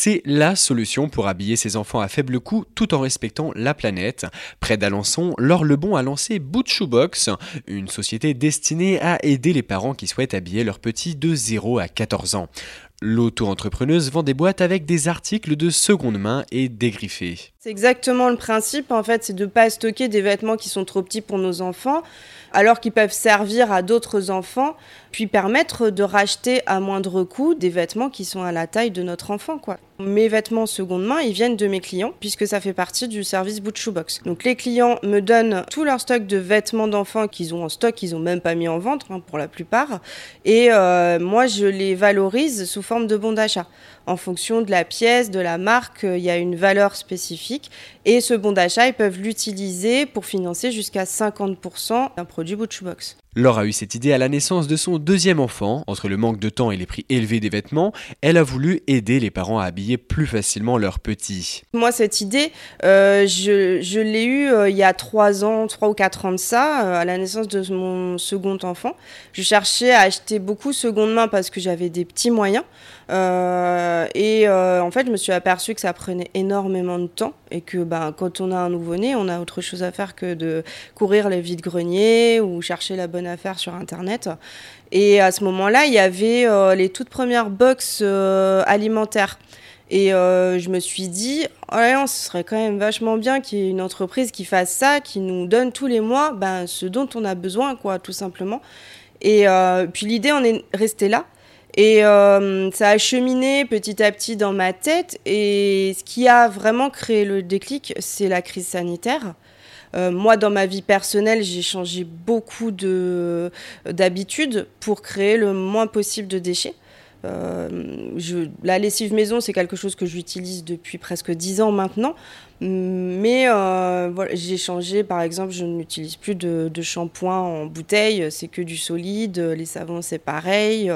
C'est la solution pour habiller ses enfants à faible coût tout en respectant la planète. Près d'Alençon, Laure Lebon a lancé Boot Box, une société destinée à aider les parents qui souhaitent habiller leurs petits de 0 à 14 ans. L'auto-entrepreneuse vend des boîtes avec des articles de seconde main et dégriffés. C'est exactement le principe, en fait, c'est de ne pas stocker des vêtements qui sont trop petits pour nos enfants, alors qu'ils peuvent servir à d'autres enfants, puis permettre de racheter à moindre coût des vêtements qui sont à la taille de notre enfant. Quoi. Mes vêtements seconde main, ils viennent de mes clients, puisque ça fait partie du service Boot. Donc les clients me donnent tout leur stock de vêtements d'enfants qu'ils ont en stock, qu'ils n'ont même pas mis en vente hein, pour la plupart, et euh, moi je les valorise sous forme de bons d'achat. En fonction de la pièce, de la marque, il y a une valeur spécifique. Et ce bon d'achat, ils peuvent l'utiliser pour financer jusqu'à 50% d'un produit Box. Laure a eu cette idée à la naissance de son deuxième enfant. Entre le manque de temps et les prix élevés des vêtements, elle a voulu aider les parents à habiller plus facilement leurs petits. Moi, cette idée, euh, je, l'ai eue euh, il y a trois ans, trois ou quatre ans de ça, euh, à la naissance de mon second enfant. Je cherchais à acheter beaucoup seconde main parce que j'avais des petits moyens. et en fait, je me suis aperçue que ça prenait énormément de temps et que ben, quand on a un nouveau-né, on a autre chose à faire que de courir les vides-greniers ou chercher la bonne affaire sur Internet. Et à ce moment-là, il y avait euh, les toutes premières box euh, alimentaires. Et euh, je me suis dit, oh, ce serait quand même vachement bien qu'il y ait une entreprise qui fasse ça, qui nous donne tous les mois ben, ce dont on a besoin, quoi, tout simplement. Et puis l'idée en est restée là. Et ça a cheminé petit à petit dans ma tête. Et ce qui a vraiment créé le déclic, c'est la crise sanitaire. Euh, moi, dans ma vie personnelle, j'ai changé beaucoup d'habitudes pour créer le moins possible de déchets. Euh, la lessive maison, c'est quelque chose que j'utilise depuis presque 10 ans maintenant. Mais euh, j'ai changé, par exemple, je n'utilise plus de, de, shampoing en bouteille, c'est que du solide. Les savons, c'est pareil.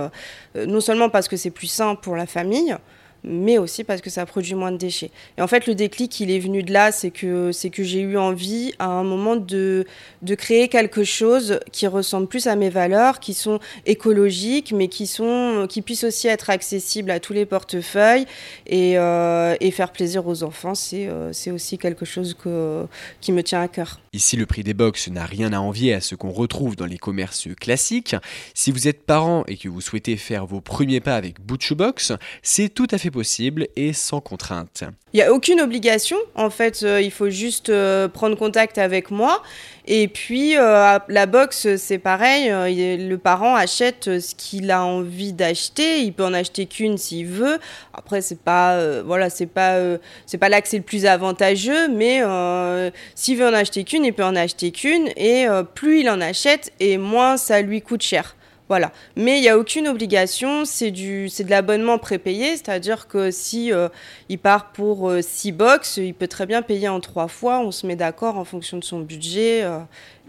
non seulement parce que c'est plus sain pour la famille, mais aussi parce que ça produit moins de déchets. Et en fait, le déclic, il est venu de là, c'est que, c'est que j'ai eu envie à un moment de, de créer quelque chose qui ressemble plus à mes valeurs, qui sont écologiques, mais qui, sont, qui puissent aussi être accessibles à tous les portefeuilles et, euh, et faire plaisir aux enfants. C'est, euh, c'est aussi quelque chose que, qui me tient à cœur. Ici, le prix des box n'a rien à envier à ce qu'on retrouve dans les commerces classiques. Si vous êtes parent et que vous souhaitez faire vos premiers pas avec Box, c'est tout à fait possible et sans contrainte. Il n'y a aucune obligation. En fait, euh, il faut juste euh, prendre contact avec moi. Et puis, euh, la box, c'est pareil. le parent achète ce qu'il a envie d'acheter. Il peut en acheter qu'une s'il veut. Après, c'est pas, voilà, c'est pas, c'est pas là que c'est le plus avantageux. Mais s'il veut en acheter qu'une, il peut en acheter qu'une. Et plus il en achète, et moins ça lui coûte cher. Voilà. Mais il n'y a aucune obligation, c'est du c'est de l'abonnement prépayé, c'est-à-dire que si euh, il part pour 6 euh, box, il peut très bien payer en trois fois, on se met d'accord en fonction de son budget euh,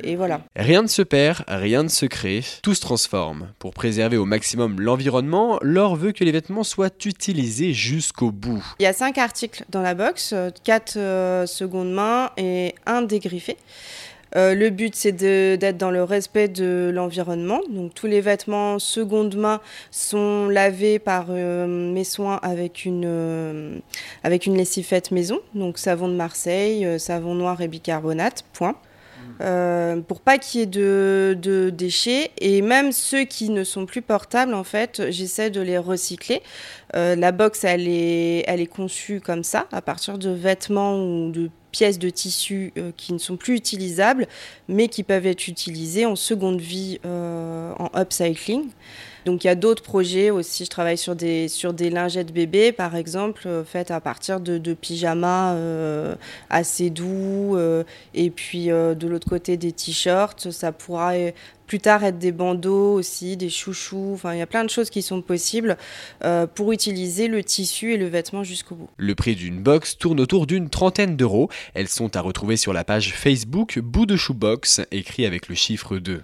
et voilà. Rien ne se perd, rien ne se crée, tout se transforme. Pour préserver au maximum l'environnement, Laure veut que les vêtements soient utilisés jusqu'au bout. Il y a 5 articles dans la box, 4 secondes main et un dégriffé. Euh, le but, c'est d'être dans le respect de l'environnement. Donc, tous les vêtements seconde main sont lavés par euh, mes soins avec une, euh, avec une lessive faite maison. Donc, savon de Marseille, savon noir et bicarbonate, point. pour pas qu'il y ait de, de, déchets et même ceux qui ne sont plus portables en fait j'essaie de les recycler la box elle est, elle est conçue comme ça à partir de vêtements ou de pièces de tissu euh, qui ne sont plus utilisables, mais qui peuvent être utilisées en seconde vie euh, en upcycling. Donc il y a d'autres projets aussi. Je travaille sur des, sur des lingettes bébés, par exemple, euh, faites à partir de, pyjamas assez doux. et puis de l'autre côté des t-shirts, ça pourra plus tard être des bandeaux aussi, des chouchous. Enfin, il y a plein de choses qui sont possibles euh, pour utiliser le tissu et le vêtement jusqu'au bout. Le prix d'une box tourne autour d'une trentaine d'euros. Elles sont à retrouver sur la page Facebook Bout de Chou Box, écrit avec le chiffre 2.